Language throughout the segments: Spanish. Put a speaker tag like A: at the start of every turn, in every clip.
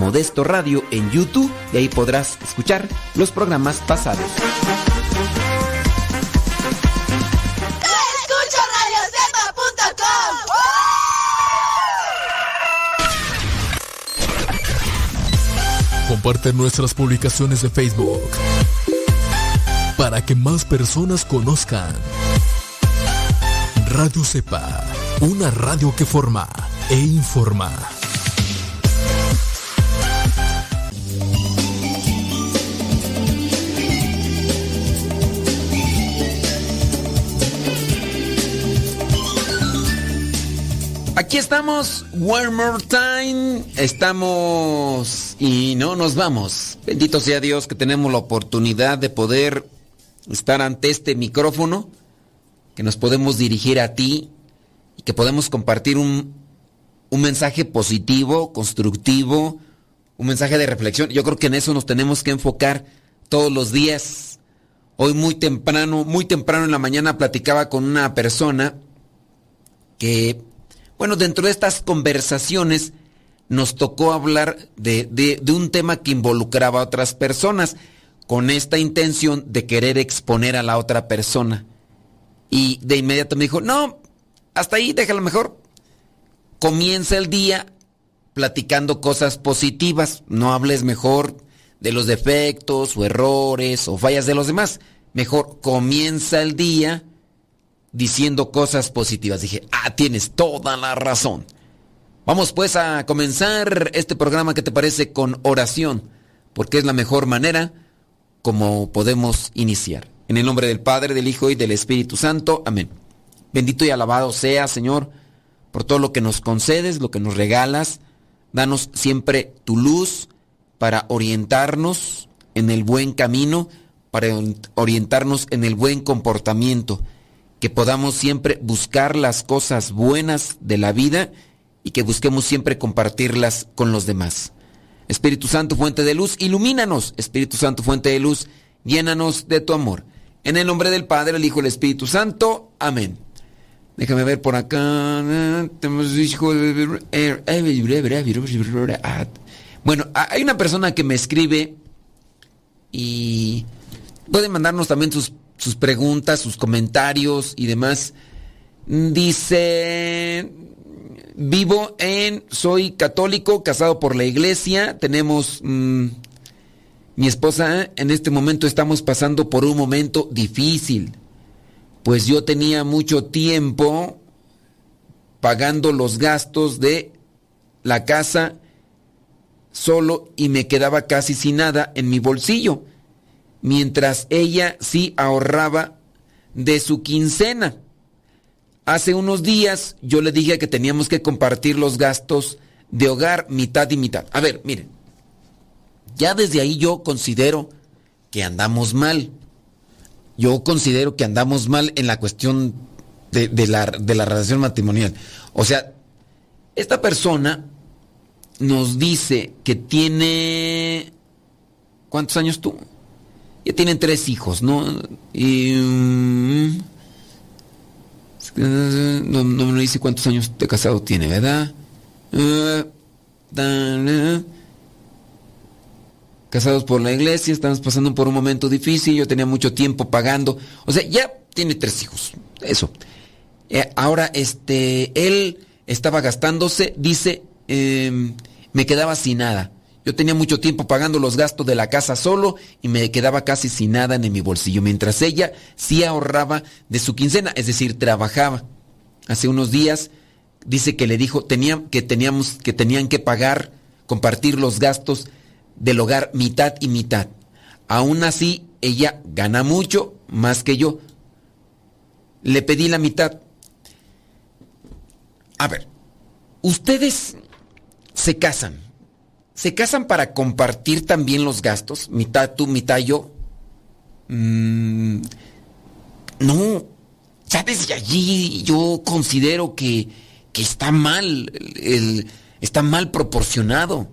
A: Modesto Radio en YouTube y ahí podrás escuchar los programas pasados.
B: Comparte nuestras publicaciones de Facebook para que más personas conozcan Radio Cepa, una radio que forma e informa.
A: Aquí estamos, one more time. Estamos y no nos vamos. Bendito sea Dios que tenemos la oportunidad de poder estar ante este micrófono, que nos podemos dirigir a ti y que podemos compartir un, un mensaje positivo, constructivo, un mensaje de reflexión. Yo creo que en eso nos tenemos que enfocar todos los días. Hoy muy temprano, muy temprano en la mañana platicaba con una persona que bueno, dentro de estas conversaciones nos tocó hablar de, un tema que involucraba a otras personas con esta intención de querer exponer a la otra persona. Y de inmediato me dijo, no, hasta ahí déjalo mejor. Comienza el día platicando cosas positivas, no hables mejor de los defectos o errores o fallas de los demás. Mejor comienza el día diciendo cosas positivas. Dije, ah, tienes toda la razón. Vamos pues a comenzar este programa que te parece con oración, porque es la mejor manera como podemos iniciar. En el nombre del Padre, del Hijo y del Espíritu Santo. Amén. Bendito y alabado sea, Señor, por todo lo que nos concedes, lo que nos regalas. Danos siempre tu luz para orientarnos en el buen camino, para orientarnos en el buen comportamiento que podamos siempre buscar las cosas buenas de la vida y que busquemos siempre compartirlas con los demás. Espíritu Santo, fuente de luz, ilumínanos. Espíritu Santo, fuente de luz, llénanos de tu amor. En el nombre del Padre, el Hijo y el Espíritu Santo. Amén. Déjame ver por acá. Bueno, hay una persona que me escribe y puede mandarnos también sus sus preguntas, sus comentarios y demás. Dice, vivo en, soy católico, casado por la iglesia, tenemos, mm, mi esposa, en este momento estamos pasando por un momento difícil, pues yo tenía mucho tiempo pagando los gastos de la casa solo y me quedaba casi sin nada en mi bolsillo mientras ella sí ahorraba de su quincena. Hace unos días yo le dije que teníamos que compartir los gastos de hogar mitad y mitad. A ver, miren, ya desde ahí yo considero que andamos mal. Yo considero que andamos mal en la cuestión de, la, de la relación matrimonial. O sea, esta persona nos dice que tiene... ¿Cuántos años tú? Ya tienen tres hijos, ¿no? Y, mm, no, me dice cuántos años de casado tiene, ¿verdad? Eh, casados por la iglesia, estamos pasando por un momento difícil, yo tenía mucho tiempo pagando. O sea, ya tiene tres hijos, eso. Eh, ahora, este, él estaba gastándose, dice, em, me quedaba sin nada. Yo tenía mucho tiempo pagando los gastos de la casa solo y me quedaba casi sin nada en mi bolsillo, mientras ella sí ahorraba de su quincena, es decir, trabajaba. Hace unos días dice que le dijo tenía, que, teníamos, que tenían que pagar, compartir los gastos del hogar mitad y mitad. Aún así, ella gana mucho más que yo. Le pedí la mitad. A ver, ustedes se casan. ¿Se casan para compartir también los gastos? Mitad tú, mitad yo. Mm, no, ya desde allí yo considero que, que está mal, el, está mal proporcionado.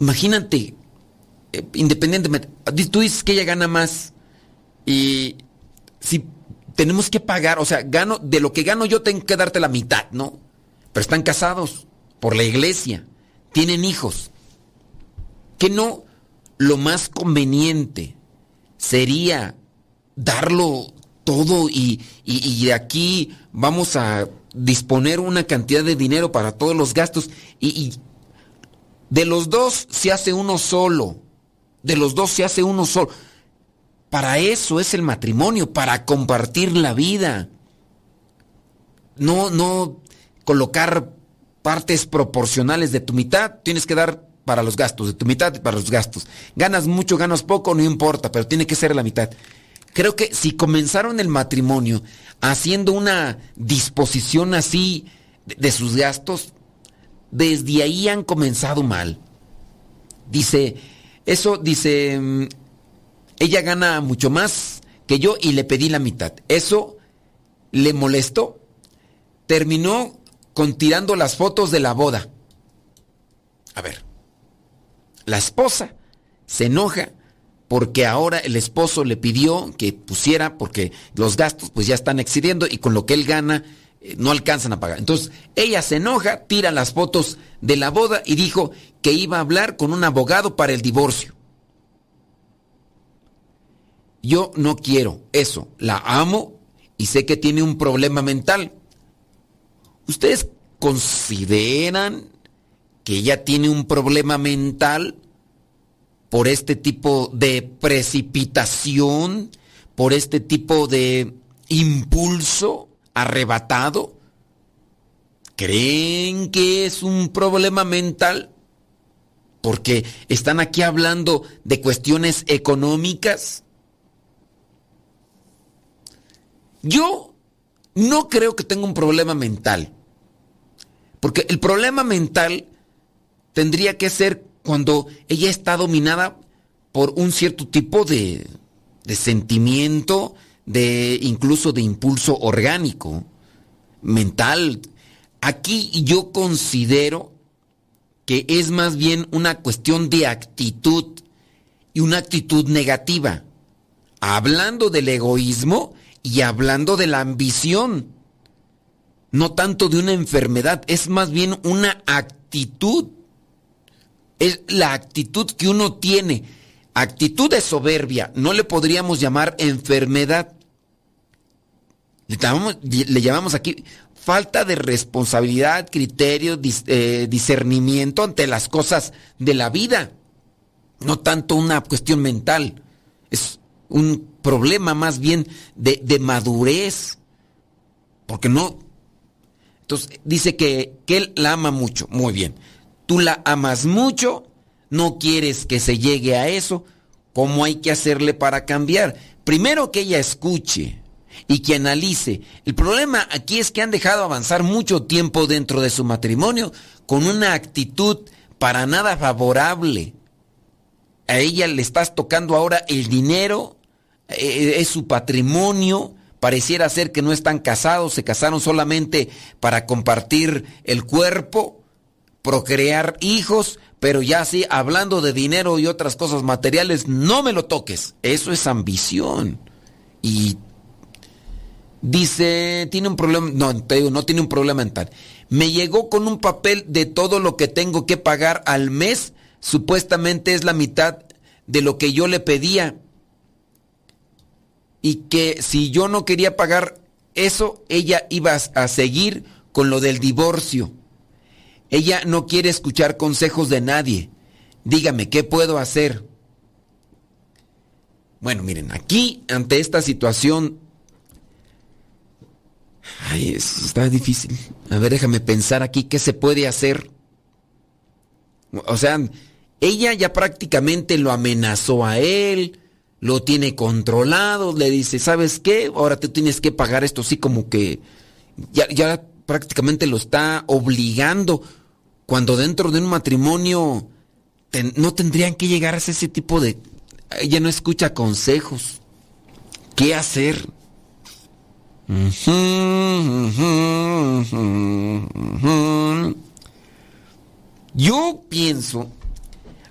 A: Imagínate, eh, independientemente, tú dices que ella gana más y si tenemos que pagar, o sea, gano, de lo que gano yo tengo que darte la mitad, ¿no? Pero están casados por la iglesia, tienen hijos. Que no lo más conveniente sería darlo todo y, de aquí vamos a disponer una cantidad de dinero para todos los gastos y, y de los dos se hace uno solo, de los dos se hace uno solo. Para eso es el matrimonio, para compartir la vida. No, no colocar partes proporcionales de tu mitad, tienes que dar para los gastos, de tu mitad para los gastos. Ganas mucho, ganas poco, no importa, pero tiene que ser la mitad. Creo que si comenzaron el matrimonio haciendo una disposición así de, sus gastos, desde ahí han comenzado mal. Dice, eso dice, mm, ella gana mucho más que yo y le pedí la mitad. Eso le molestó. Terminó con tirando las fotos de la boda. A ver, la esposa se enoja porque ahora el esposo le pidió que pusiera, porque los gastos pues ya están excediendo y con lo que él gana eh, no alcanzan a pagar. Entonces ella se enoja, tira las fotos de la boda y dijo que iba a hablar con un abogado para el divorcio. Yo no quiero eso, la amo y sé que tiene un problema mental. ¿Ustedes consideran que ella tiene un problema mental? por este tipo de precipitación, por este tipo de impulso arrebatado? ¿Creen que es un problema mental? Porque están aquí hablando de cuestiones económicas. Yo no creo que tenga un problema mental. Porque el problema mental tendría que ser cuando ella está dominada por un cierto tipo de, de sentimiento, de incluso de impulso orgánico, mental. Aquí yo considero que es más bien una cuestión de actitud y una actitud negativa. Hablando del egoísmo y hablando de la ambición. No tanto de una enfermedad, es más bien una actitud es la actitud que uno tiene. Actitud de soberbia, no le podríamos llamar enfermedad. Le llamamos, aquí falta de responsabilidad, criterio, eh, discernimiento ante las cosas de la vida. No tanto una cuestión mental. Es un problema más bien de, de madurez. Porque no. Entonces dice que, que él la ama mucho. Muy bien tú la amas mucho, no quieres que se llegue a eso, ¿cómo hay que hacerle para cambiar? Primero que ella escuche y que analice. El problema aquí es que han dejado avanzar mucho tiempo dentro de su matrimonio con una actitud para nada favorable. A ella le estás tocando ahora el dinero, eh, es su patrimonio, pareciera ser que no están casados, se casaron solamente para compartir el cuerpo procrear hijos, pero ya sí, hablando de dinero y otras cosas materiales, no me lo toques. Eso es ambición. Y dice, tiene un problema, no, te digo, no tiene un problema mental. Me llegó con un papel de todo lo que tengo que pagar al mes, supuestamente es la mitad de lo que yo le pedía. Y que si yo no quería pagar eso, ella iba a seguir con lo del divorcio. Ella no quiere escuchar consejos de nadie. Dígame, ¿qué puedo hacer? Bueno, miren, aquí ante esta situación Ay, está difícil. A ver, déjame pensar aquí qué se puede hacer. O sea, ella ya prácticamente lo amenazó a él, lo tiene controlado, le dice, ¿sabes qué? Ahora tú tienes que pagar esto, así como que ya, ya prácticamente lo está obligando, cuando dentro de un matrimonio no tendrían que llegar a ese tipo de... Ella no escucha consejos. ¿Qué hacer? Yo pienso,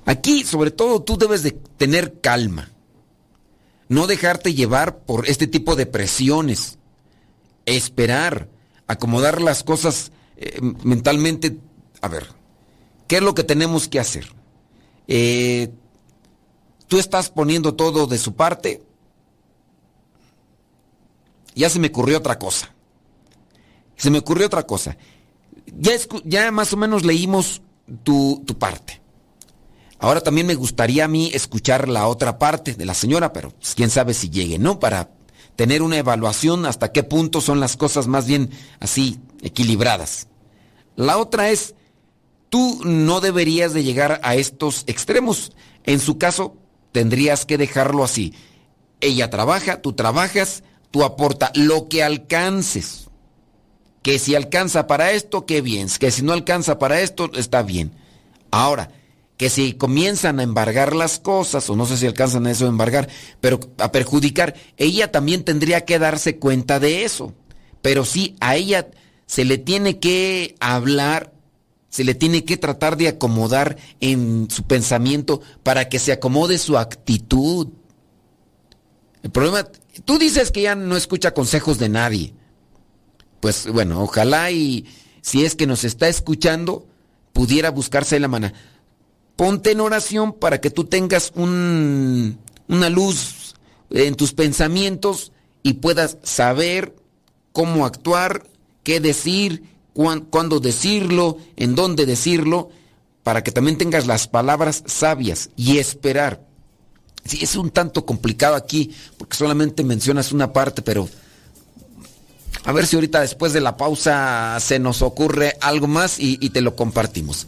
A: aquí sobre todo tú debes de tener calma, no dejarte llevar por este tipo de presiones, esperar, acomodar las cosas eh, mentalmente. A ver, ¿qué es lo que tenemos que hacer? Eh, ¿Tú estás poniendo todo de su parte? Ya se me ocurrió otra cosa. Se me ocurrió otra cosa. Ya, ya más o menos leímos tu, tu, parte. Ahora también me gustaría a mí escuchar la otra parte de la señora, pero pues, quién sabe si llegue, ¿no? Para tener una evaluación hasta qué punto son las cosas más bien así equilibradas. La otra es, tú no deberías de llegar a estos extremos. En su caso, tendrías que dejarlo así. Ella trabaja, tú trabajas, tú aporta lo que alcances. Que si alcanza para esto, qué bien. Que si no alcanza para esto, está bien. Ahora, que si comienzan a embargar las cosas, o no sé si alcanzan a eso a embargar, pero a perjudicar, ella también tendría que darse cuenta de eso. Pero sí, a ella se le tiene que hablar, se le tiene que tratar de acomodar en su pensamiento para que se acomode su actitud. El problema, tú dices que ya no escucha consejos de nadie. Pues bueno, ojalá y si es que nos está escuchando, pudiera buscarse la mano ponte en oración para que tú tengas un, una luz en tus pensamientos y puedas saber cómo actuar, qué decir, cuándo decirlo, en dónde decirlo, para que también tengas las palabras sabias y esperar. Sí, es un tanto complicado aquí porque solamente mencionas una parte, pero a ver si ahorita después de la pausa se nos ocurre algo más y te lo compartimos.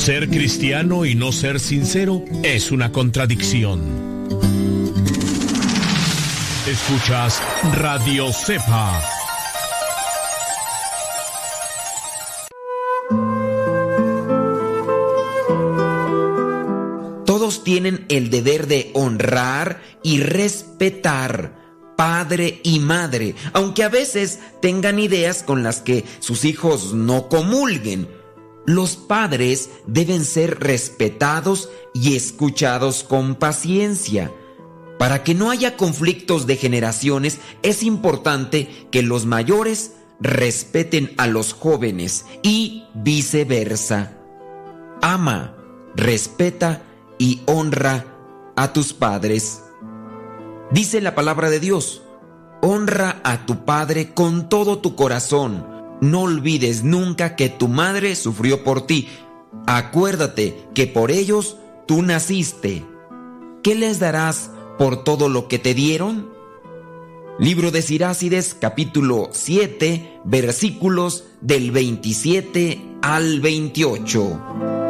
C: Ser cristiano y no ser sincero es una contradicción. Escuchas Radio Cepa.
A: Todos tienen el deber de honrar y respetar padre y madre, aunque a veces tengan ideas con las que sus hijos no comulguen los padres deben ser respetados y escuchados con paciencia. Para que no haya conflictos de generaciones, es importante que los mayores respeten a los jóvenes y viceversa. Ama, respeta y honra a tus padres. Dice la palabra de Dios, honra a tu padre con todo tu corazón no olvides nunca que tu madre sufrió por ti. Acuérdate que por ellos tú naciste. ¿Qué les darás por todo lo que te dieron? Libro de Sirácides capítulo 7 versículos del 27 al 28.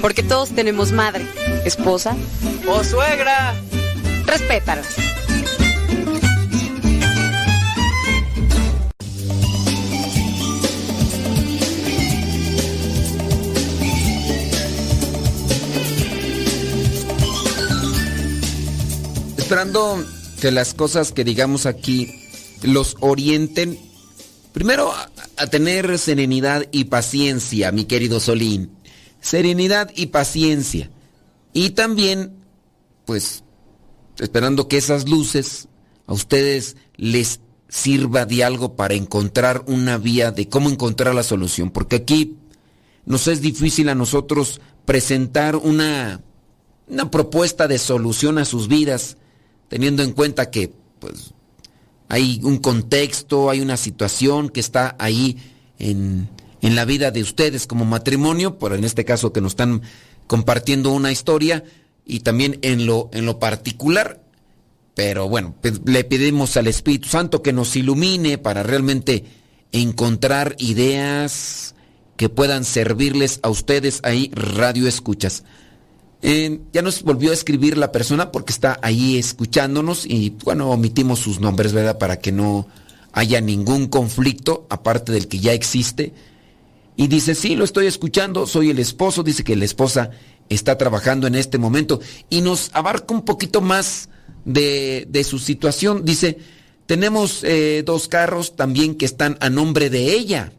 D: Porque todos tenemos madre, esposa
E: o suegra.
D: Respétalas.
A: Esperando que las cosas que digamos aquí los orienten primero a, tener serenidad y paciencia, mi querido Solín serenidad y paciencia. Y también, pues, esperando que esas luces a ustedes les sirva de algo para encontrar una vía de cómo encontrar la solución. Porque aquí nos es difícil a nosotros presentar una, una propuesta de solución a sus vidas, teniendo en cuenta que, pues, hay un contexto, hay una situación que está ahí en, en la vida de ustedes como matrimonio, pero en este caso que nos están compartiendo una historia y también en lo, en lo particular. Pero bueno, pues, le pedimos al Espíritu Santo que nos ilumine para realmente encontrar ideas que puedan servirles a ustedes ahí, radio escuchas. ya nos volvió a escribir la persona porque está ahí escuchándonos y bueno, omitimos sus nombres, ¿verdad? Para que no haya ningún conflicto, aparte del que ya existe y dice, sí, lo estoy escuchando, soy el esposo, dice que la esposa está trabajando en este momento y nos abarca un poquito más de, su situación. Dice, tenemos eh, dos carros también que están a nombre de ella.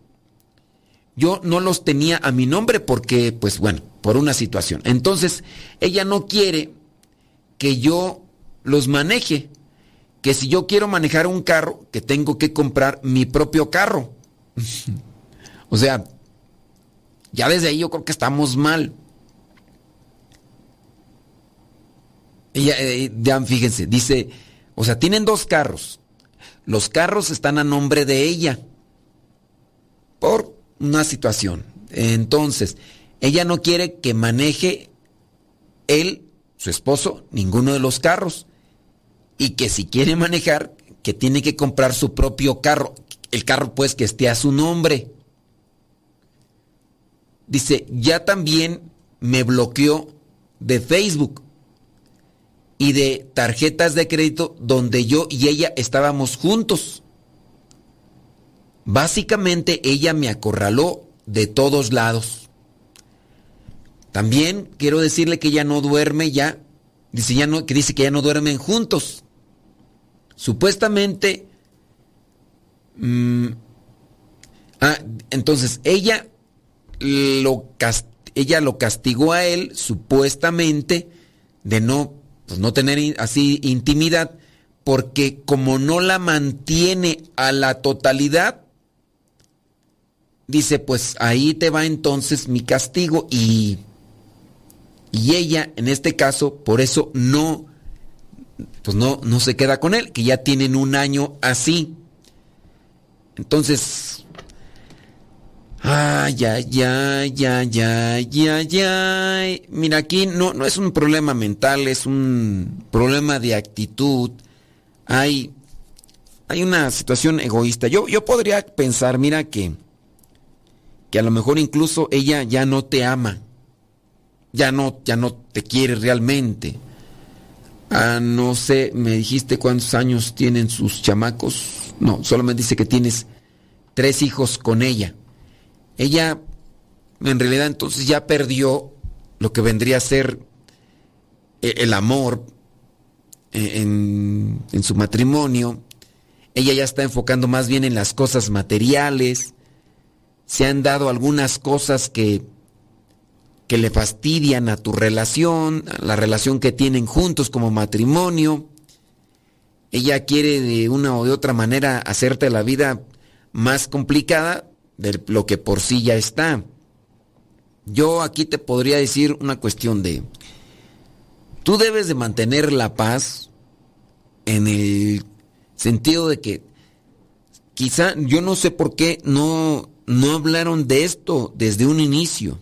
A: Yo no los tenía a mi nombre porque, pues bueno, por una situación. Entonces, ella no quiere que yo los maneje. Que si yo quiero manejar un carro, que tengo que comprar mi propio carro. o sea, ya desde ahí yo creo que estamos mal. Eh, ya fíjense, dice, o sea, tienen dos carros. Los carros están a nombre de ella por una situación. Entonces, ella no quiere que maneje él, su esposo, ninguno de los carros. Y que si quiere manejar, que tiene que comprar su propio carro. El carro pues que esté a su nombre. Dice, ya también me bloqueó de Facebook y de tarjetas de crédito donde yo y ella estábamos juntos. Básicamente ella me acorraló de todos lados. También quiero decirle que ella no duerme ya. Dice, ya no, que dice que ya no duermen juntos. Supuestamente. Mm, ah, entonces ella ella lo castigó a él supuestamente de no, pues, no tener así intimidad, porque como no la mantiene a la totalidad, dice, pues ahí te va entonces mi castigo y, y ella, en este caso, por eso no, pues no, no se queda con él, que ya tienen un año así. Entonces, Ay, ay, ay, ay, ay, ay, ay. Mira, aquí no, no es un problema mental, es un problema de actitud. Hay, hay una situación egoísta. Yo, yo podría pensar, mira, que, que a lo mejor incluso ella ya no te ama. Ya no, ya no te quiere realmente. Ah, no sé, me dijiste cuántos años tienen sus chamacos. No, solo me dice que tienes tres hijos con ella ella en realidad entonces ya perdió lo que vendría a ser eh, el amor eh, en, su matrimonio. Ella ya está enfocando más bien en las cosas materiales. Se han dado algunas cosas que, que le fastidian a tu relación, a la relación que tienen juntos como matrimonio. Ella quiere de una o de otra manera hacerte la vida más complicada de lo que por sí ya está. yo aquí te podría decir una cuestión de, tú debes de mantener la paz en el sentido de que quizá yo no sé por qué no, no hablaron de esto desde un inicio.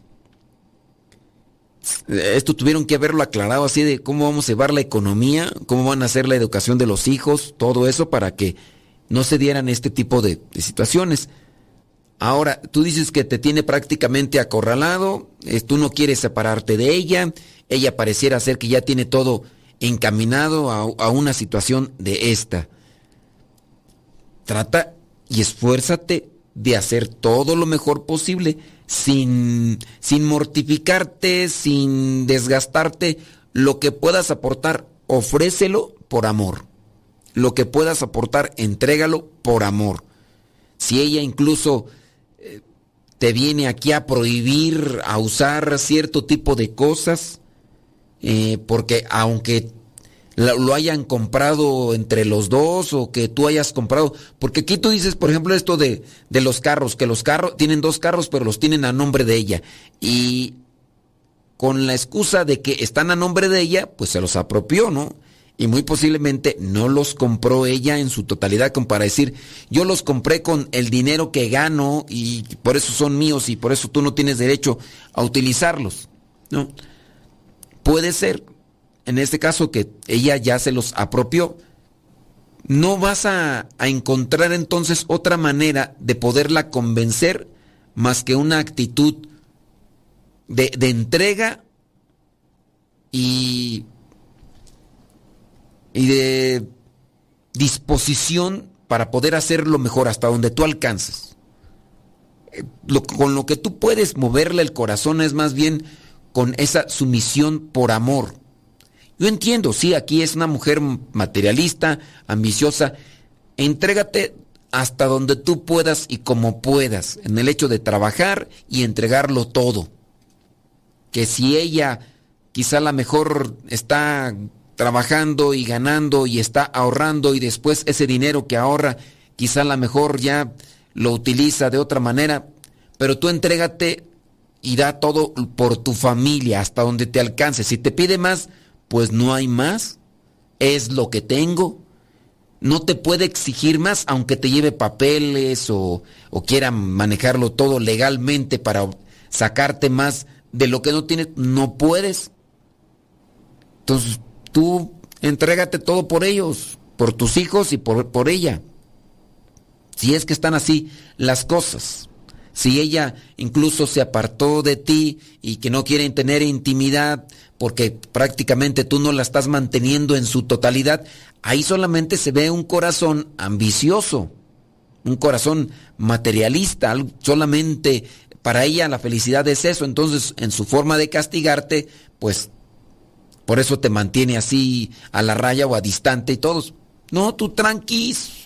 A: Esto tuvieron que haberlo aclarado así de cómo vamos a llevar la economía, cómo van a hacer la educación de los hijos, todo eso para que no se dieran este tipo de, de situaciones. Ahora, tú dices que te tiene prácticamente acorralado, tú no quieres separarte de ella, ella pareciera ser que ya tiene todo encaminado a, a una situación de esta. Trata y esfuérzate de hacer todo lo mejor posible sin, sin mortificarte, sin desgastarte. Lo que puedas aportar, ofrécelo por amor. Lo que puedas aportar, entrégalo por amor. Si ella incluso te viene aquí a prohibir a usar cierto tipo de cosas, eh, porque aunque lo hayan comprado entre los dos o que tú hayas comprado. Porque aquí tú dices, por ejemplo, esto de, de los carros, que los carros, tienen dos carros, pero los tienen a nombre de ella. Y con la excusa de que están a nombre de ella, pues se los apropió, ¿no? Y muy posiblemente no los compró ella en su totalidad, como para decir, yo los compré con el dinero que gano y por eso son míos y por eso tú no tienes derecho a utilizarlos, ¿no? Puede ser, en este caso que ella ya se los apropió, no vas a, encontrar entonces otra manera de poderla convencer más que una actitud de entrega y, y de disposición para poder hacerlo mejor hasta donde tú alcances. Lo, con lo que tú puedes moverle el corazón es más bien con esa sumisión por amor. Yo entiendo, sí, aquí es una mujer materialista, ambiciosa. Entrégate hasta donde tú puedas y como puedas, en el hecho de trabajar y entregarlo todo. Que si ella quizá la mejor está trabajando y ganando y está ahorrando y después ese dinero que ahorra quizá la mejor ya lo utiliza de otra manera, pero tú entrégate y da todo por tu familia hasta donde te alcance. Si te pide más, pues no hay más. Es lo que tengo. No te puede exigir más aunque te lleve papeles o, o quiera manejarlo todo legalmente para sacarte más de lo que no tienes. No puedes. Entonces tú entrégate todo por ellos, por tus hijos y por, por ella. Si es que están así las cosas si ella incluso se apartó de ti y que no quieren tener intimidad porque prácticamente tú no la estás manteniendo en su totalidad, ahí solamente se ve un corazón ambicioso, un corazón materialista, solamente para ella la felicidad es eso, entonces en su forma de castigarte, pues por eso te mantiene así a la raya o a distante y todos. No, tú tranquis,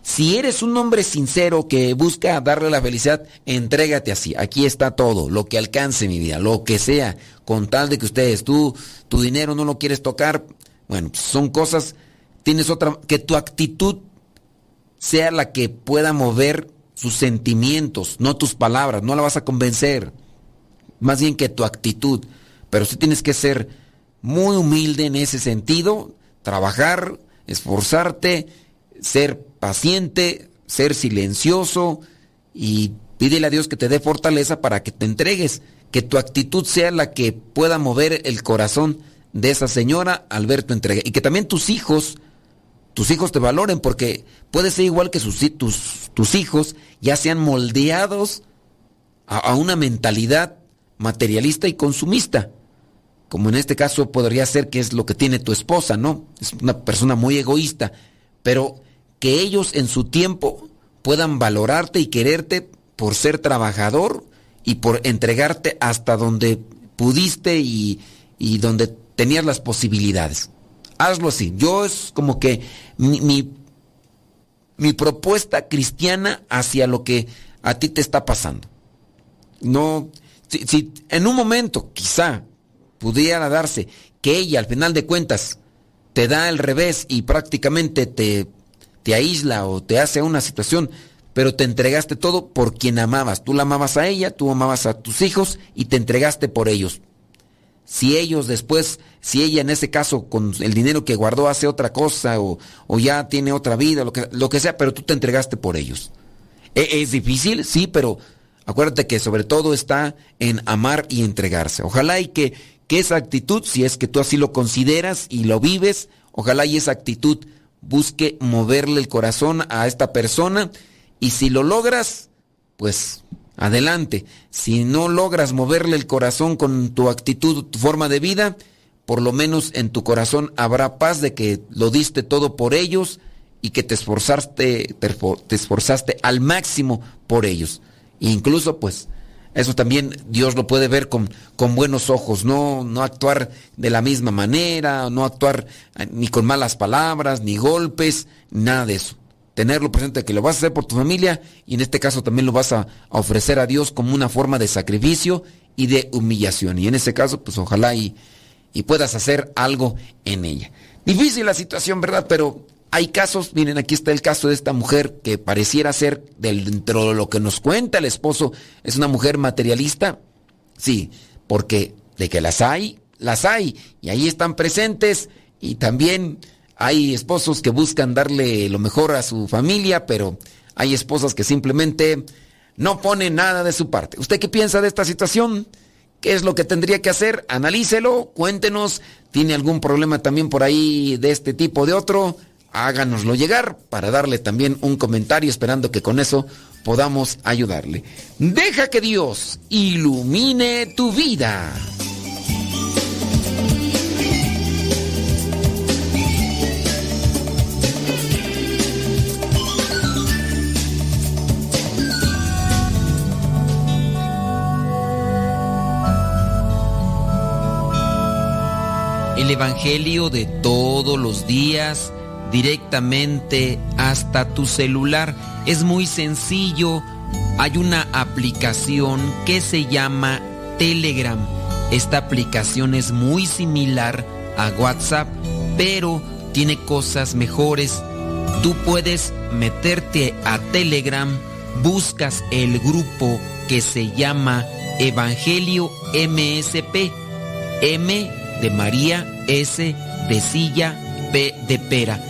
A: si eres un hombre sincero que busca darle la felicidad, entrégate así. Aquí está todo, lo que alcance mi vida, lo que sea, con tal de que ustedes, tú, tu dinero no lo quieres tocar. Bueno, son cosas, tienes otra, que tu actitud sea la que pueda mover sus sentimientos, no tus palabras, no la vas a convencer. Más bien que tu actitud. Pero sí tienes que ser muy humilde en ese sentido, trabajar, esforzarte, ser paciente, ser silencioso y pídele a Dios que te dé fortaleza para que te entregues, que tu actitud sea la que pueda mover el corazón de esa señora al ver tu entrega. Y que también tus hijos tus hijos te valoren porque puede ser igual que sus, tus, tus hijos ya sean moldeados a, a una mentalidad materialista y consumista como en este caso podría ser que es lo que tiene tu esposa, ¿no? Es una persona muy egoísta, pero que ellos en su tiempo puedan valorarte y quererte por ser trabajador y por entregarte hasta donde pudiste y, y donde tenías las posibilidades. Hazlo así. Yo es como que mi, mi, propuesta cristiana hacia lo que a ti te está pasando. No, si en un momento quizá pudiera darse que ella al final de cuentas te da el revés y prácticamente te te aísla o te hace una situación, pero te entregaste todo por quien amabas. Tú la amabas a ella, tú amabas a tus hijos y te entregaste por ellos. Si ellos después, si ella en ese caso con el dinero que guardó hace otra cosa o, o ya tiene otra vida, lo que, lo que sea, pero tú te entregaste por ellos. ¿E- ¿Es difícil? Sí, pero acuérdate que sobre todo está en amar y entregarse. Ojalá y que, que esa actitud, si es que tú así lo consideras y lo vives, ojalá y esa actitud busque moverle el corazón a esta persona y si lo logras, pues adelante. Si no logras moverle el corazón con tu actitud, tu forma de vida, por lo menos en tu corazón habrá paz de que lo diste todo por ellos y que te esforzaste, te esfor- te esforzaste al máximo por ellos. E incluso, pues, eso también Dios lo puede ver con, con buenos ojos, no, no actuar de la misma manera, no actuar eh, ni con malas palabras, ni golpes, nada de eso. Tenerlo presente que lo vas a hacer por tu familia y en este caso también lo vas a, ofrecer a Dios como una forma de sacrificio y de humillación. Y en ese caso, pues ojalá y, y puedas hacer algo en ella. Difícil la situación, ¿verdad? Pero hay casos, miren, aquí está el caso de esta mujer que pareciera ser, dentro de lo que nos cuenta el esposo, es una mujer materialista. Sí, porque de que las hay, las hay, y ahí están presentes, y también hay esposos que buscan darle lo mejor a su familia, pero hay esposas que simplemente no ponen nada de su parte. ¿Usted qué piensa de esta situación? ¿Qué es lo que tendría que hacer? Analícelo, cuéntenos. ¿Tiene algún problema también por ahí de este tipo o de otro? Háganoslo llegar para darle también un comentario, esperando que con eso podamos ayudarle. Deja que Dios ilumine tu vida. El Evangelio de todos los días directamente hasta tu celular. Es muy sencillo. Hay una aplicación que se llama Telegram. Esta aplicación es muy similar a WhatsApp, pero tiene cosas mejores. Tú puedes meterte a Telegram, buscas el grupo que se llama Evangelio MSP. M de María, S de silla, P de pera.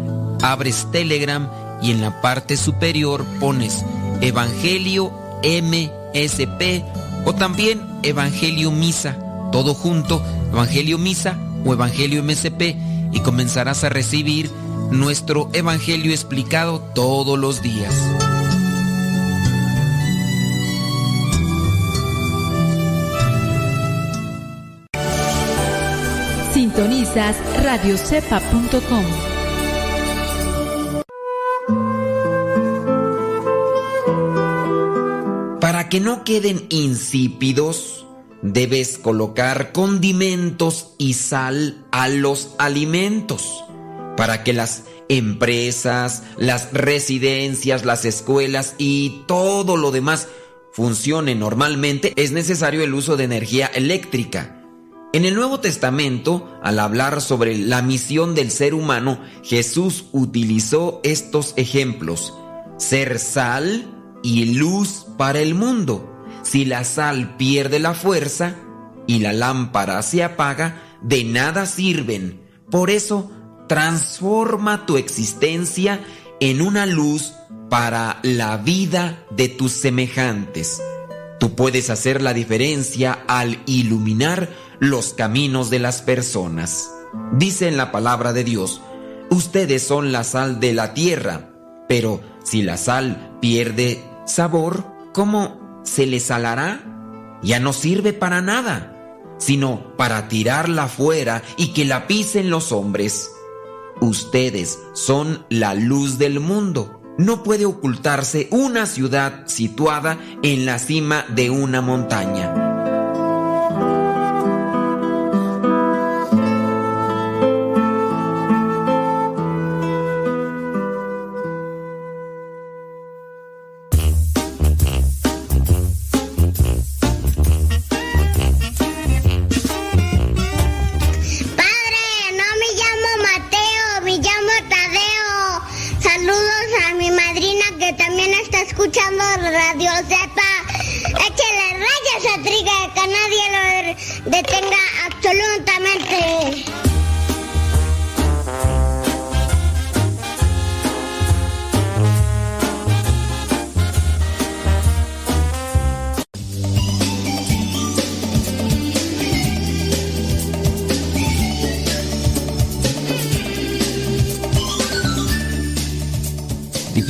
A: abres Telegram y en la parte superior pones Evangelio MSP o también Evangelio Misa, todo junto, Evangelio Misa o Evangelio MSP y comenzarás a recibir nuestro Evangelio explicado todos los días.
F: Sintonizas radiocepa.com.
A: que no queden insípidos, debes colocar condimentos y sal a los alimentos. Para que las empresas, las residencias, las escuelas y todo lo demás funcione normalmente, es necesario el uso de energía eléctrica. En el Nuevo Testamento, al hablar sobre la misión del ser humano, Jesús utilizó estos ejemplos. Ser sal y luz para el mundo. Si la sal pierde la fuerza y la lámpara se apaga, de nada sirven. Por eso, transforma tu existencia en una luz para la vida de tus semejantes. Tú puedes hacer la diferencia al iluminar los caminos de las personas. Dice en la palabra de Dios, ustedes son la sal de la tierra, pero si la sal pierde sabor, ¿cómo se le salará? Ya no sirve para nada, sino para tirarla fuera y que la pisen los hombres. Ustedes son la luz del mundo. no puede ocultarse una ciudad situada en la cima de una montaña.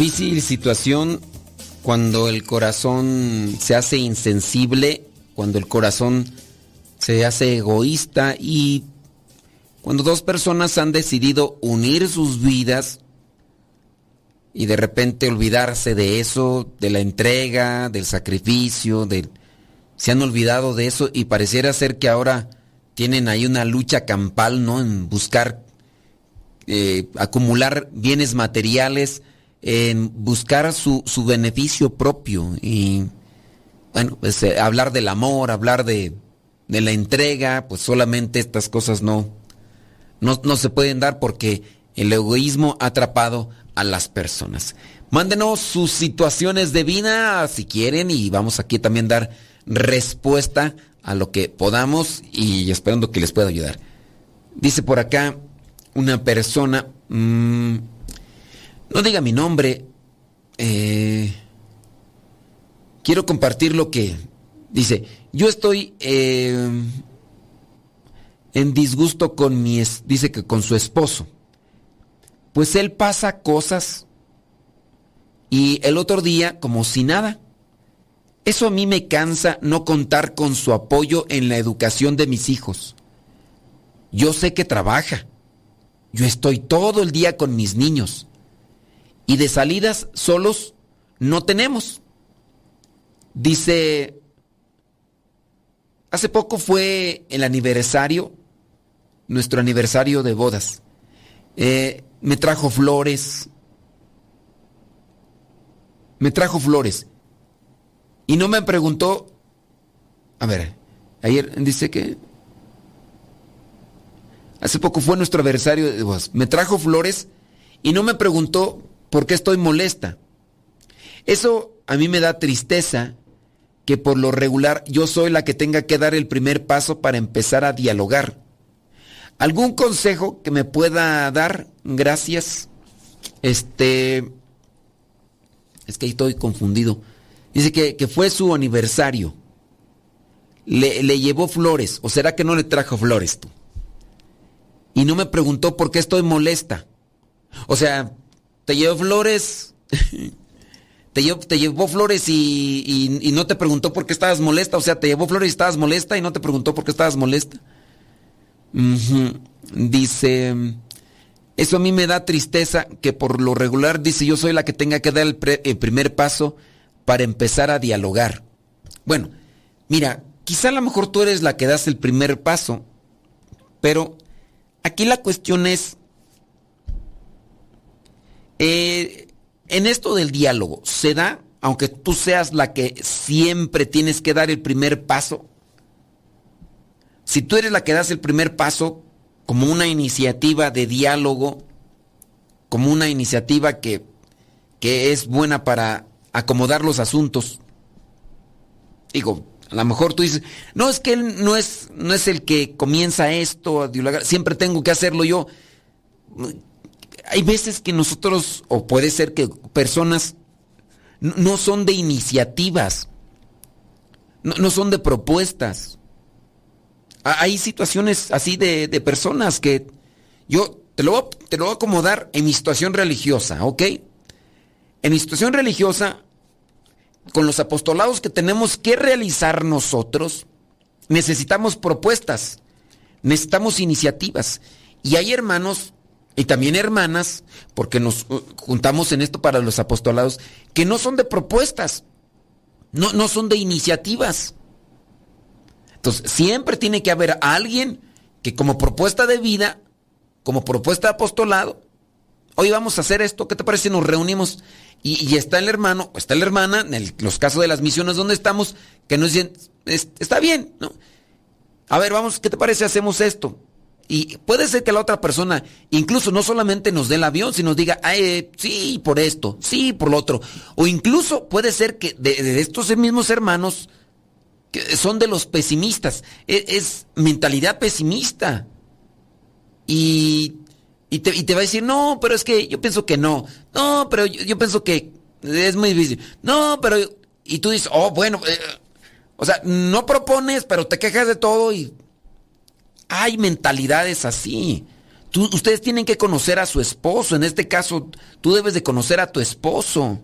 A: Difícil situación cuando el corazón se hace insensible, cuando el corazón se hace egoísta y cuando dos personas han decidido unir sus vidas y de repente olvidarse de eso, de la entrega, del sacrificio, se han olvidado de eso y pareciera ser que ahora tienen ahí una lucha campal, ¿no? En buscar eh, acumular bienes materiales, en buscar su, su beneficio propio y bueno, pues eh, hablar del amor, hablar de, de, la entrega, pues solamente estas cosas no, no, no se pueden dar porque el egoísmo ha atrapado a las personas. Mándenos sus situaciones de vida si quieren y vamos aquí también dar respuesta a lo que podamos y esperando que les pueda ayudar. Dice por acá una persona, mmm, no diga mi nombre, eh, quiero compartir lo que dice. Yo estoy eh, en disgusto con mi, dice que con su esposo. Pues él pasa cosas y el otro día como si nada. Eso a mí me cansa no contar con su apoyo en la educación de mis hijos. Yo sé que trabaja. Yo estoy todo el día con mis niños. Y de salidas solos no tenemos. Dice, hace poco fue el aniversario, nuestro aniversario de bodas. Eh, me trajo flores. Me trajo flores. Y no me preguntó, a ver, ayer dice que... Hace poco fue nuestro aniversario de bodas. Me trajo flores y no me preguntó por qué estoy molesta. Eso a mí me da tristeza que por lo regular yo soy la que tenga que dar el primer paso para empezar a dialogar. ¿Algún consejo que me pueda dar? Gracias. Este... Es que ahí estoy confundido. Dice que, que fue su aniversario. Le, le, llevó flores. ¿O será que no le trajo flores tú? Y no me preguntó por qué estoy molesta. O sea, te llevó flores. te, llevó, te llevó flores y, y, y, no te preguntó por qué estabas molesta. O sea, te llevó flores y estabas molesta y no te preguntó por qué estabas molesta. Dice, eso a mí me da tristeza que por lo regular, dice, yo soy la que tenga que dar el, el primer paso para empezar a dialogar. Bueno, mira, quizá a lo mejor tú eres la que das el primer paso, pero aquí la cuestión es, eh, en esto del diálogo, ¿se da, aunque tú seas la que siempre tienes que dar el primer paso? Si tú eres la que das el primer paso como una iniciativa de diálogo, como una iniciativa que, que es buena para acomodar los asuntos, digo, a lo mejor tú dices, no es que él no es, no es el que comienza esto, siempre tengo que hacerlo yo. Hay veces que nosotros, o puede ser que personas no son de iniciativas, no, son de propuestas. Hay situaciones así de, personas que yo te lo, te lo voy a acomodar en mi situación religiosa, ¿ok? En mi situación religiosa, con los apostolados que tenemos que realizar nosotros, necesitamos propuestas, necesitamos iniciativas. Y hay hermanos y también hermanas, porque nos uh, juntamos en esto para los apostolados, que no son de propuestas, no, no son de iniciativas. Entonces, siempre tiene que haber alguien que como propuesta de vida, como propuesta de apostolado, hoy vamos a hacer esto, ¿qué te parece? Nos reunimos y, está el hermano, o está la hermana, en los casos de las misiones donde estamos, que nos dicen, está bien, ¿no? A ver, vamos, ¿qué te parece? Hacemos esto. Y puede ser que la otra persona incluso no solamente nos dé el avión, sino diga, sí, por esto, sí, por lo otro. O incluso puede ser que de, estos mismos hermanos, que son de los pesimistas, es, es mentalidad pesimista. Y, y, te, y, te, va a decir, no, pero es que yo pienso que no. No, pero yo, pienso que es muy difícil. No, pero... Y tú dices, oh, bueno, eh, o sea, no propones, pero te quejas de todo y hay mentalidades así. ustedes tienen que conocer a su esposo. En este caso, tú debes de conocer a tu esposo.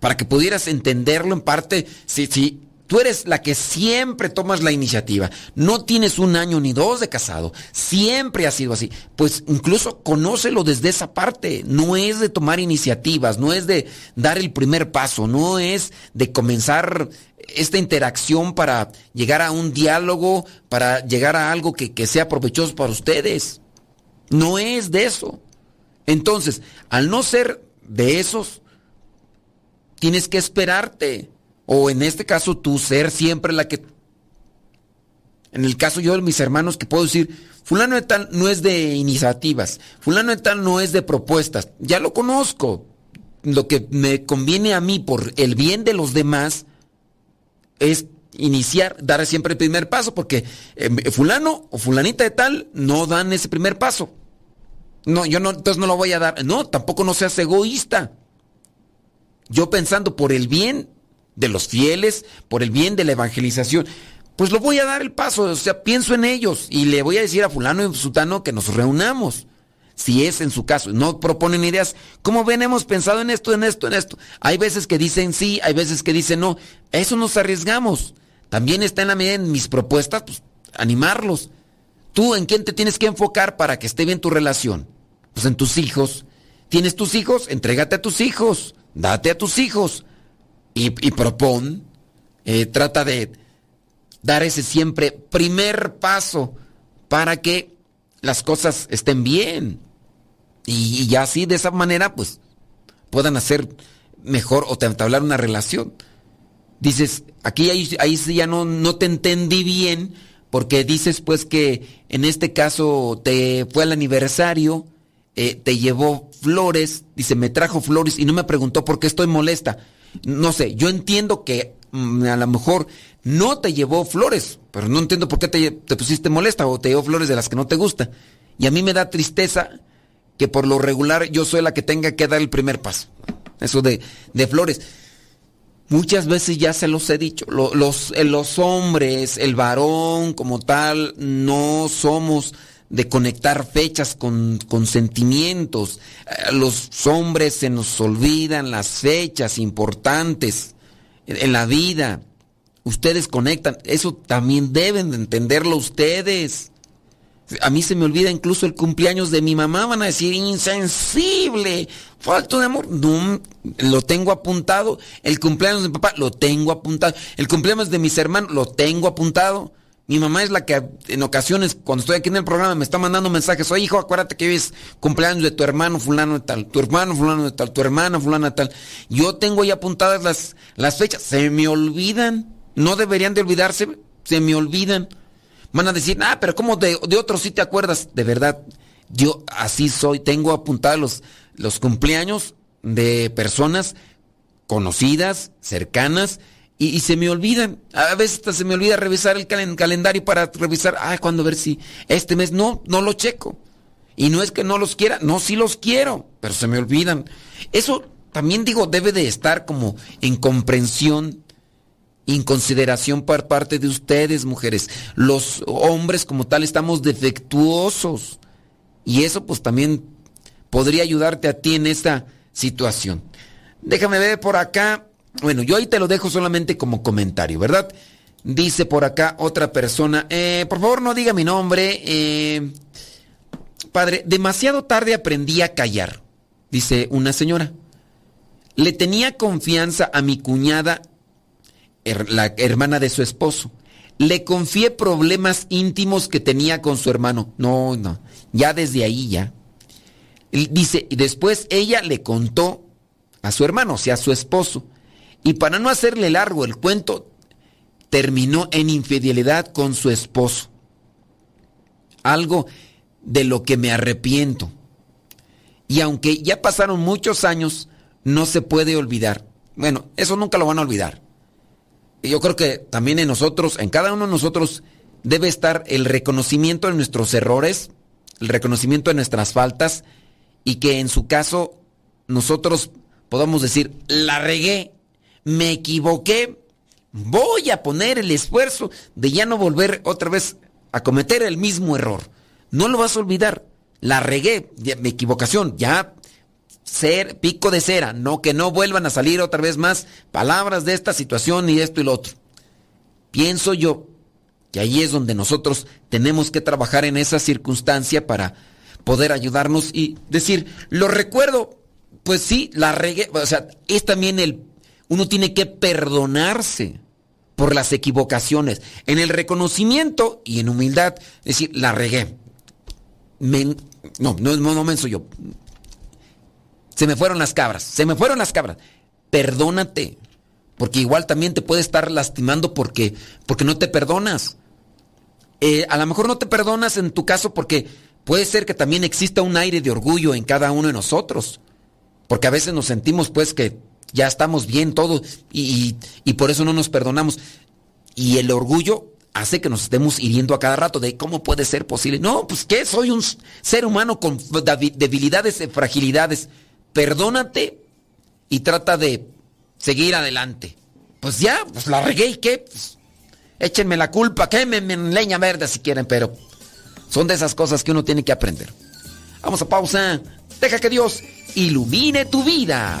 A: Para que pudieras entenderlo en parte. Si, si tú eres la que siempre tomas la iniciativa. No tienes un año ni dos de casado. Siempre ha sido así. Pues incluso conócelo desde esa parte. No es de tomar iniciativas. No es de dar el primer paso. No es de comenzar esta interacción para llegar a un diálogo, para llegar a algo que, sea provechoso para ustedes. No es de eso. Entonces, al no ser de esos, tienes que esperarte. O en este caso, tú ser siempre la que... En el caso yo de mis hermanos que puedo decir, fulano de tal no es de iniciativas, fulano de tal no es de propuestas, ya lo conozco. Lo que me conviene a mí por el bien de los demás, es iniciar, dar siempre el primer paso, porque eh, fulano o fulanita de tal no dan ese primer paso. No, yo no, entonces no lo voy a dar. No, tampoco no seas egoísta. Yo pensando por el bien de los fieles, por el bien de la evangelización, pues lo voy a dar el paso, o sea, pienso en ellos y le voy a decir a fulano y sutano que nos reunamos si es en su caso. No proponen ideas. ¿Cómo ven? Hemos pensado en esto, en esto, en esto. Hay veces que dicen sí, hay veces que dicen no. eso nos arriesgamos. También está en la medida en mis propuestas, pues, animarlos. ¿Tú en quién te tienes que enfocar para que esté bien tu relación? Pues en tus hijos. ¿Tienes tus hijos? Entrégate a tus hijos. Date a tus hijos. Y, y propón. Eh, trata de dar ese siempre primer paso para que las cosas estén bien. Y, ya así, de esa manera, pues, puedan hacer mejor o entablar una relación. Dices, aquí ahí, ahí ya no, no te entendí bien, porque dices pues que en este caso te fue el aniversario, eh, te llevó flores, dice, me trajo flores y no me preguntó por qué estoy molesta. No sé, yo entiendo que mm, a lo mejor no te llevó flores, pero no entiendo por qué te, te pusiste molesta o te llevó flores de las que no te gusta. Y a mí me da tristeza que por lo regular yo soy la que tenga que dar el primer paso. Eso de, de flores. Muchas veces ya se los he dicho, los, eh, los hombres, el varón como tal, no somos de conectar fechas con, con, sentimientos. Eh, los hombres se nos olvidan las fechas importantes en la vida. Ustedes conectan, eso también deben de entenderlo ustedes. A mí se me olvida incluso el cumpleaños de mi mamá, van a decir insensible, falto de amor. No, lo tengo apuntado. El cumpleaños de mi papá, lo tengo apuntado. El cumpleaños de mis hermanos, lo tengo apuntado. Mi mamá es la que en ocasiones, cuando estoy aquí en el programa, me está mandando mensajes. Oye, hijo, acuérdate que hoy es cumpleaños de tu hermano fulano de tal, tu hermano fulano de tal, tu hermana fulano de tal. Yo tengo ahí apuntadas las, las fechas. Se me olvidan. No deberían de olvidarse. Se me olvidan. Van a decir, ah, pero ¿cómo de, de otros sí te acuerdas? De verdad, yo así soy, tengo apuntados los, los cumpleaños de personas conocidas, cercanas, y, se me olvidan. A veces hasta se me olvida revisar el calendario para revisar, ah, cuando ver si este mes no, no lo checo. Y no es que no los quiera, no, sí los quiero, pero se me olvidan. Eso también digo, debe de estar como en comprensión consideración por parte de ustedes, mujeres. Los hombres como tal estamos defectuosos. Y eso pues también podría ayudarte a ti en esta situación. Déjame ver por acá. Bueno, yo ahí te lo dejo solamente como comentario, ¿verdad? Dice por acá otra persona, eh, por favor no diga mi nombre, eh, padre, demasiado tarde aprendí a callar, dice una señora. Le tenía confianza a mi cuñada, la hermana de su esposo. Le confié problemas íntimos que tenía con su hermano. No, no, ya desde ahí ya. Dice, y después ella le contó a su hermano, o sea, a su esposo. Y para no hacerle largo el cuento, terminó en infidelidad con su esposo. Algo de lo que me arrepiento. Y aunque ya pasaron muchos años, no se puede olvidar. Bueno, eso nunca lo van a olvidar. Yo creo que también en nosotros, en cada uno de nosotros, debe estar el reconocimiento de nuestros errores, el reconocimiento de nuestras faltas, y que en su caso nosotros podamos decir, la regué, me equivoqué, voy a poner el esfuerzo de ya no volver otra vez a cometer el mismo error. No lo vas a olvidar. La regué, mi equivocación, ya ser pico de cera, no que no vuelvan a salir otra vez más palabras de esta situación y esto y lo otro. Pienso yo que ahí es donde nosotros tenemos que trabajar en esa circunstancia para poder ayudarnos y decir, lo recuerdo, pues sí, la regué, o sea, es también el uno tiene que perdonarse por las equivocaciones. En el reconocimiento y en humildad, decir, la regué. no, no, no, no soy yo. Se me fueron las cabras, se me fueron las cabras. Perdónate, porque igual también te puede estar lastimando porque, porque no te perdonas. Eh, a lo mejor no te perdonas en tu caso porque puede ser que también exista un aire de orgullo en cada uno de nosotros. Porque a veces nos sentimos pues que ya estamos bien todos y, por eso no nos perdonamos. Y el orgullo hace que nos estemos hiriendo a cada rato de cómo puede ser posible. No, pues que soy un ser humano con debilidades y fragilidades. Perdónate y trata de seguir adelante. Pues ya, pues la regué y qué. Pues, échenme la culpa, quémenme en leña verde si quieren, pero son de esas cosas que uno tiene que aprender. Vamos a pausa. Deja que Dios ilumine tu vida.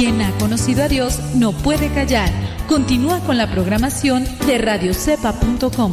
F: Quien ha conocido a Dios no puede callar. Continúa con la programación de radiocepa.com.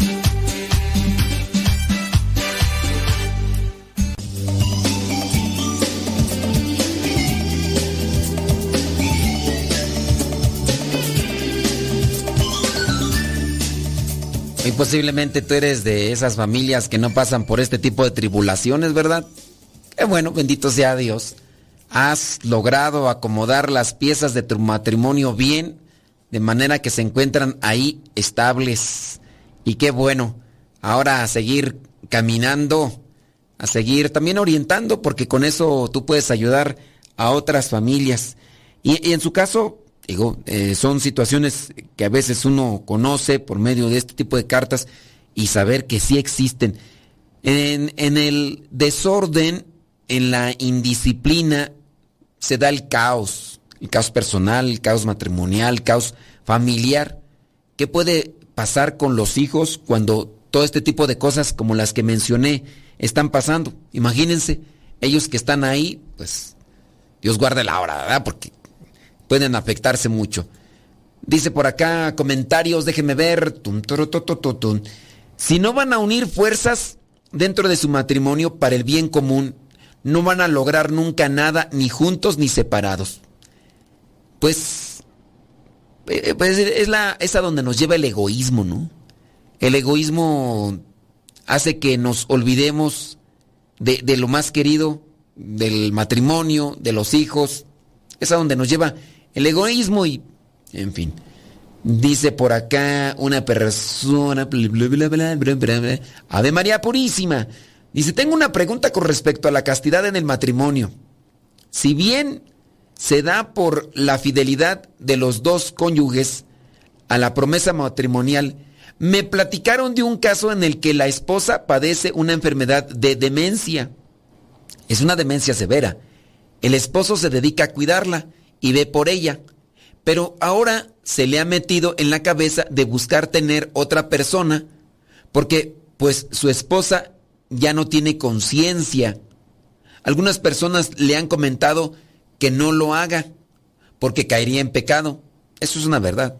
A: Y posiblemente tú eres de esas familias que no pasan por este tipo de tribulaciones, ¿verdad? Qué bueno, bendito sea Dios. Has logrado acomodar las piezas de tu matrimonio bien, de manera que se encuentran ahí estables. Y qué bueno. Ahora a seguir caminando, a seguir también orientando, porque con eso tú puedes ayudar a otras familias. Y, y en su caso, Digo, eh, son situaciones que a veces uno conoce por medio de este tipo de cartas y saber que sí existen. En, en el desorden, en la indisciplina, se da el caos, el caos personal, el caos matrimonial, el caos familiar. ¿Qué puede pasar con los hijos cuando todo este tipo de cosas como las que mencioné están pasando? Imagínense, ellos que están ahí, pues Dios guarde la hora, ¿verdad? Porque pueden afectarse mucho. Dice por acá comentarios, déjenme ver. Si no van a unir fuerzas dentro de su matrimonio para el bien común, no van a lograr nunca nada, ni juntos ni separados. Pues, eh, pues es, la, es a donde nos lleva el egoísmo, ¿no? El egoísmo hace que nos olvidemos de, de lo más querido, del matrimonio, de los hijos. Es a donde nos lleva el egoísmo y, en fin. Dice por acá una persona, Ave María Purísima. Dice, tengo una pregunta con respecto a la castidad en el matrimonio. Si bien se da por la fidelidad de los dos cónyuges a la promesa matrimonial, me platicaron de un caso en el que la esposa padece una enfermedad de demencia. Es una demencia severa. El esposo se dedica a cuidarla y ve por ella. Pero ahora se le ha metido en la cabeza de buscar tener otra persona porque pues su esposa ya no tiene conciencia. Algunas personas le han comentado que no lo haga porque caería en pecado. Eso es una verdad.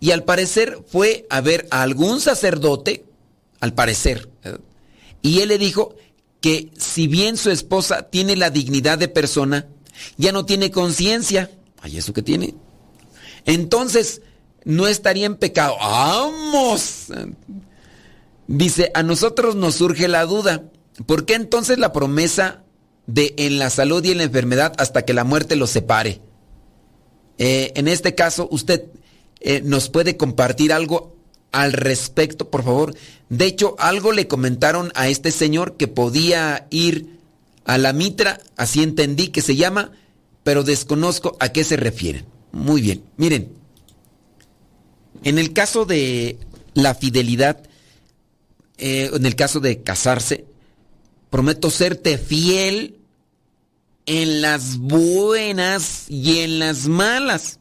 A: Y al parecer fue a ver a algún sacerdote, al parecer, y él le dijo que si bien su esposa tiene la dignidad de persona, ya no tiene conciencia. ¿Ay, eso que tiene? Entonces, no estaría en pecado. ¡Vamos! Dice, a nosotros nos surge la duda. ¿Por qué entonces la promesa de en la salud y en la enfermedad hasta que la muerte los separe? Eh, en este caso, usted eh, nos puede compartir algo al respecto, por favor. De hecho, algo le comentaron a este señor que podía ir a la mitra, así entendí que se llama, pero desconozco a qué se refieren. Muy bien, miren, en el caso de la fidelidad, eh, en el caso de casarse, prometo serte fiel en las buenas y en las malas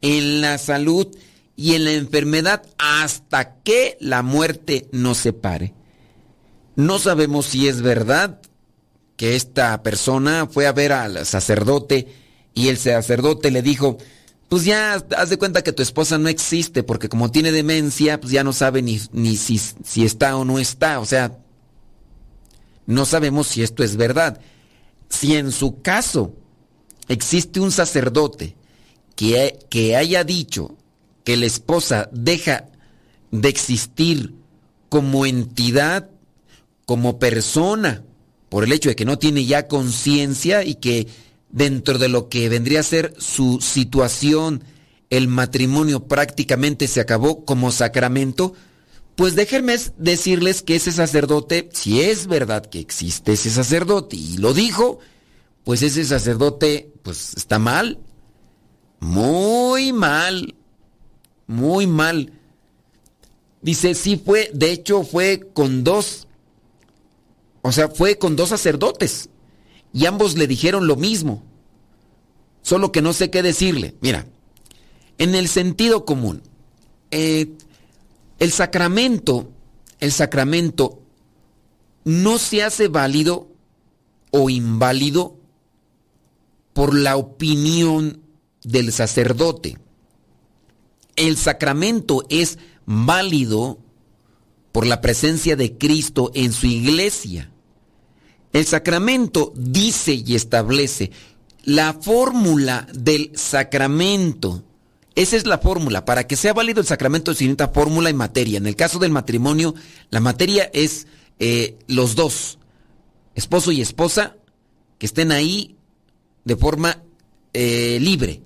A: en la salud y en la enfermedad hasta que la muerte nos separe. No sabemos si es verdad que esta persona fue a ver al sacerdote y el sacerdote le dijo, pues ya haz de cuenta que tu esposa no existe porque como tiene demencia, pues ya no sabe ni, ni si, si está o no está. O sea, no sabemos si esto es verdad. Si en su caso existe un sacerdote que, haya dicho que la esposa deja de existir como entidad, como persona, por el hecho de que no tiene ya conciencia y que dentro de lo que vendría a ser su situación, el matrimonio prácticamente se acabó como sacramento, pues déjenme decirles que ese sacerdote, si es verdad que existe ese sacerdote y lo dijo, pues ese sacerdote pues está mal, muy mal. Muy mal. Dice, sí fue, de hecho fue con dos, o sea, fue con dos sacerdotes. Y ambos le dijeron lo mismo. Solo que no sé qué decirle. Mira, en el sentido común, eh, el sacramento, el sacramento no se hace válido o inválido por la opinión del sacerdote. El sacramento es válido por la presencia de Cristo en su iglesia. El sacramento dice y establece la fórmula del sacramento. Esa es la fórmula. Para que sea válido el sacramento se fórmula y materia. En el caso del matrimonio, la materia es eh, los dos, esposo y esposa, que estén ahí de forma eh, libre.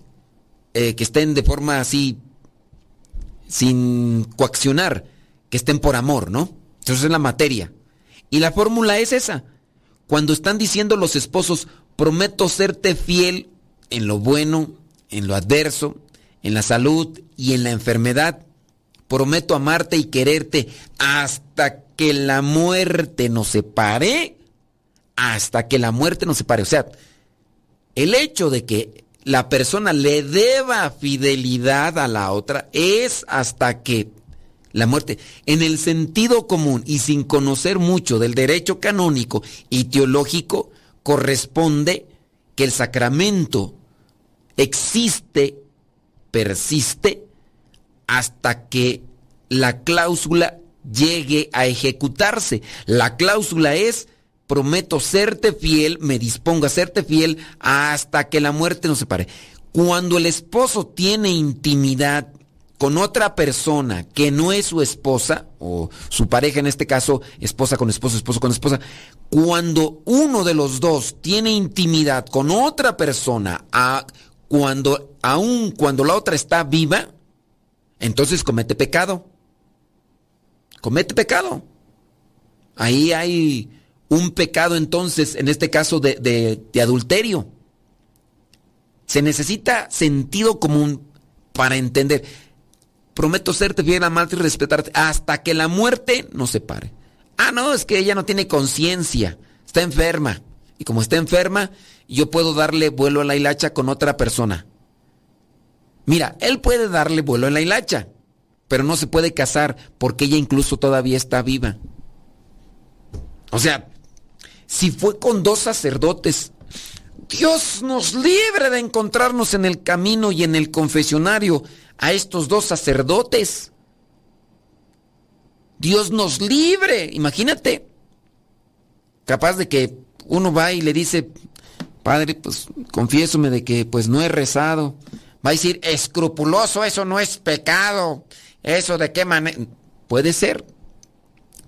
A: Eh, que estén de forma así, sin coaccionar, que estén por amor, ¿no? Entonces es la materia. Y la fórmula es esa. Cuando están diciendo los esposos, prometo serte fiel en lo bueno, en lo adverso, en la salud y en la enfermedad. Prometo amarte y quererte hasta que la muerte nos separe. Hasta que la muerte nos separe. O sea, el hecho de que la persona le deba fidelidad a la otra es hasta que la muerte, en el sentido común y sin conocer mucho del derecho canónico y teológico, corresponde que el sacramento existe persiste hasta que la cláusula llegue a ejecutarse. La cláusula es prometo serte fiel, me dispongo a serte fiel hasta que la muerte nos separe. Cuando el esposo tiene intimidad con otra persona que no es su esposa, o su pareja en este caso, esposa con esposo, esposo con esposa, cuando uno de los dos tiene intimidad con otra persona, a, cuando, aun cuando la otra está viva, entonces comete pecado. Comete pecado. Ahí hay un pecado entonces, en este caso de, de, de adulterio. Se necesita sentido común para entender prometo serte fiel, amarte y respetarte hasta que la muerte nos separe. Ah, no, es que ella no tiene conciencia, está enferma. Y como está enferma, yo puedo darle vuelo a la hilacha con otra persona. Mira, él puede darle vuelo a la hilacha, pero no se puede casar porque ella incluso todavía está viva. O sea, si fue con dos sacerdotes, Dios nos libre de encontrarnos en el camino y en el confesionario a estos dos sacerdotes. Dios nos libre, imagínate. Capaz de que uno va y le dice, Padre, pues confiésome de que pues no he rezado. Va a decir, escrupuloso, eso no es pecado. Eso de qué manera... Puede ser.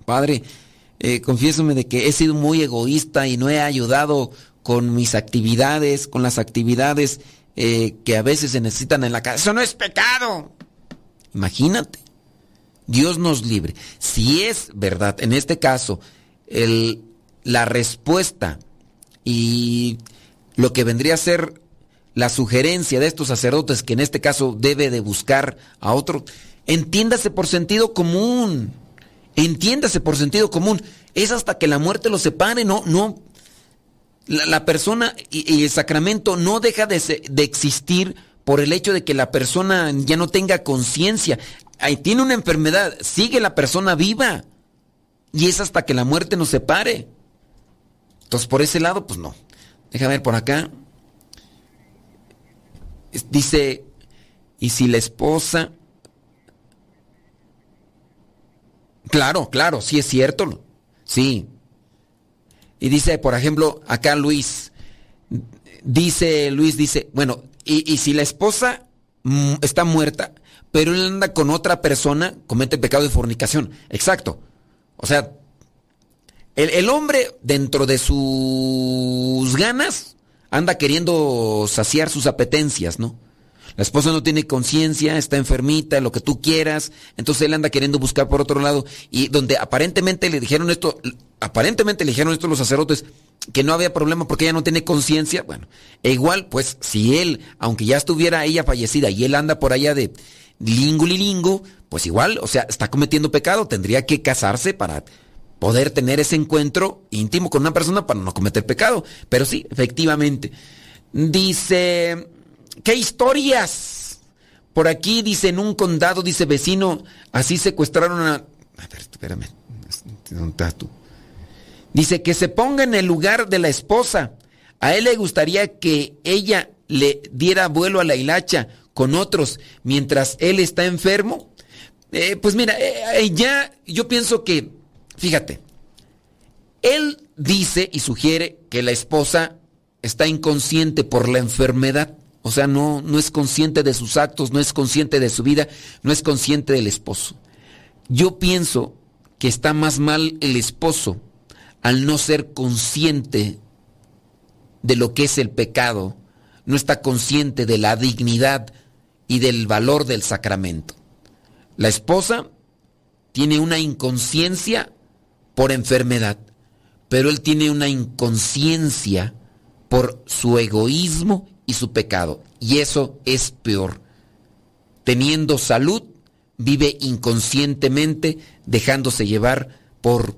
A: Padre, eh, de que he sido muy egoísta y no he ayudado con mis actividades, con las actividades eh, que a veces se necesitan en la casa. Eso no es pecado. Imagínate. Dios nos libre. Si es verdad, en este caso, el, la respuesta y lo que vendría a ser la sugerencia de estos sacerdotes, que en este caso debe de buscar a otro, entiéndase por sentido común. Entiéndase por sentido común. Es hasta que la muerte los separe, no, no, la, persona y, el sacramento no deja de, de, existir por el hecho de que la persona ya no tenga conciencia. Tiene una enfermedad, sigue la persona viva. Y es hasta que la muerte nos separe. Entonces, por ese lado, pues no. Deja ver por acá. Dice, y si la esposa... Claro, claro, sí es cierto. Sí, y dice, por ejemplo, acá Luis, dice Luis, dice, bueno, y, si la esposa mm, está muerta, pero él anda con otra persona, comete el pecado de fornicación. Exacto. O sea, el, el, hombre dentro de sus ganas anda queriendo saciar sus apetencias, ¿no? La esposa no tiene conciencia, está enfermita, lo que tú quieras, entonces él anda queriendo buscar por otro lado y donde aparentemente le dijeron esto, aparentemente le dijeron esto los sacerdotes, que no había problema porque ella no tiene conciencia, bueno, e igual, pues si él, aunque ya estuviera ella fallecida y él anda por allá de lingo lingo, pues igual, o sea, está cometiendo pecado, tendría que casarse para poder tener ese encuentro íntimo con una persona para no cometer pecado. Pero sí, efectivamente. Dice, ¿Qué historias? Por aquí dice en un condado, dice vecino, así secuestraron a... A ver, espérame. ¿Dónde estás? Dice que se ponga en el lugar de la esposa. A él le gustaría que ella le diera vuelo a la hilacha con otros mientras él está enfermo. Eh, pues mira, eh, eh, ya yo pienso que, fíjate, él dice y sugiere que la esposa está inconsciente por la enfermedad. O sea, no, no es consciente de sus actos, no es consciente de su vida, no es consciente del esposo. Yo pienso que está más mal el esposo al no ser consciente de lo que es el pecado, no está consciente de la dignidad y del valor del sacramento. La esposa tiene una inconsciencia por enfermedad, pero él tiene una inconsciencia por su egoísmo y su pecado. Y eso es peor. Teniendo salud, vive inconscientemente dejándose llevar por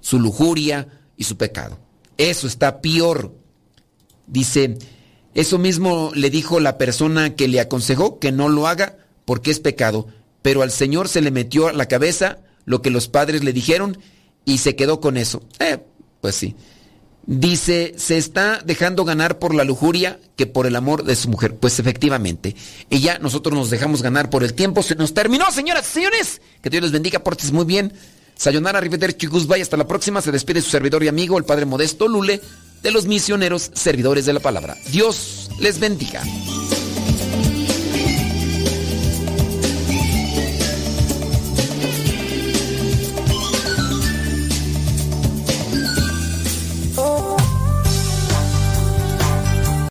A: su lujuria y su pecado. Eso está peor. Dice, eso mismo le dijo la persona que le aconsejó que no lo haga porque es pecado, pero al Señor se le metió a la cabeza lo que los padres le dijeron y se quedó con eso. Eh, pues sí. Dice, se está dejando ganar por la lujuria que por el amor de su mujer. Pues efectivamente, ya nosotros nos dejamos ganar por el tiempo. Se nos terminó, señoras y señores. Que Dios les bendiga, portes muy bien. Sayonara, Riveter, Chigusbay, hasta la próxima. Se despide su servidor y amigo, el Padre Modesto Lule, de los misioneros servidores de la palabra. Dios les bendiga.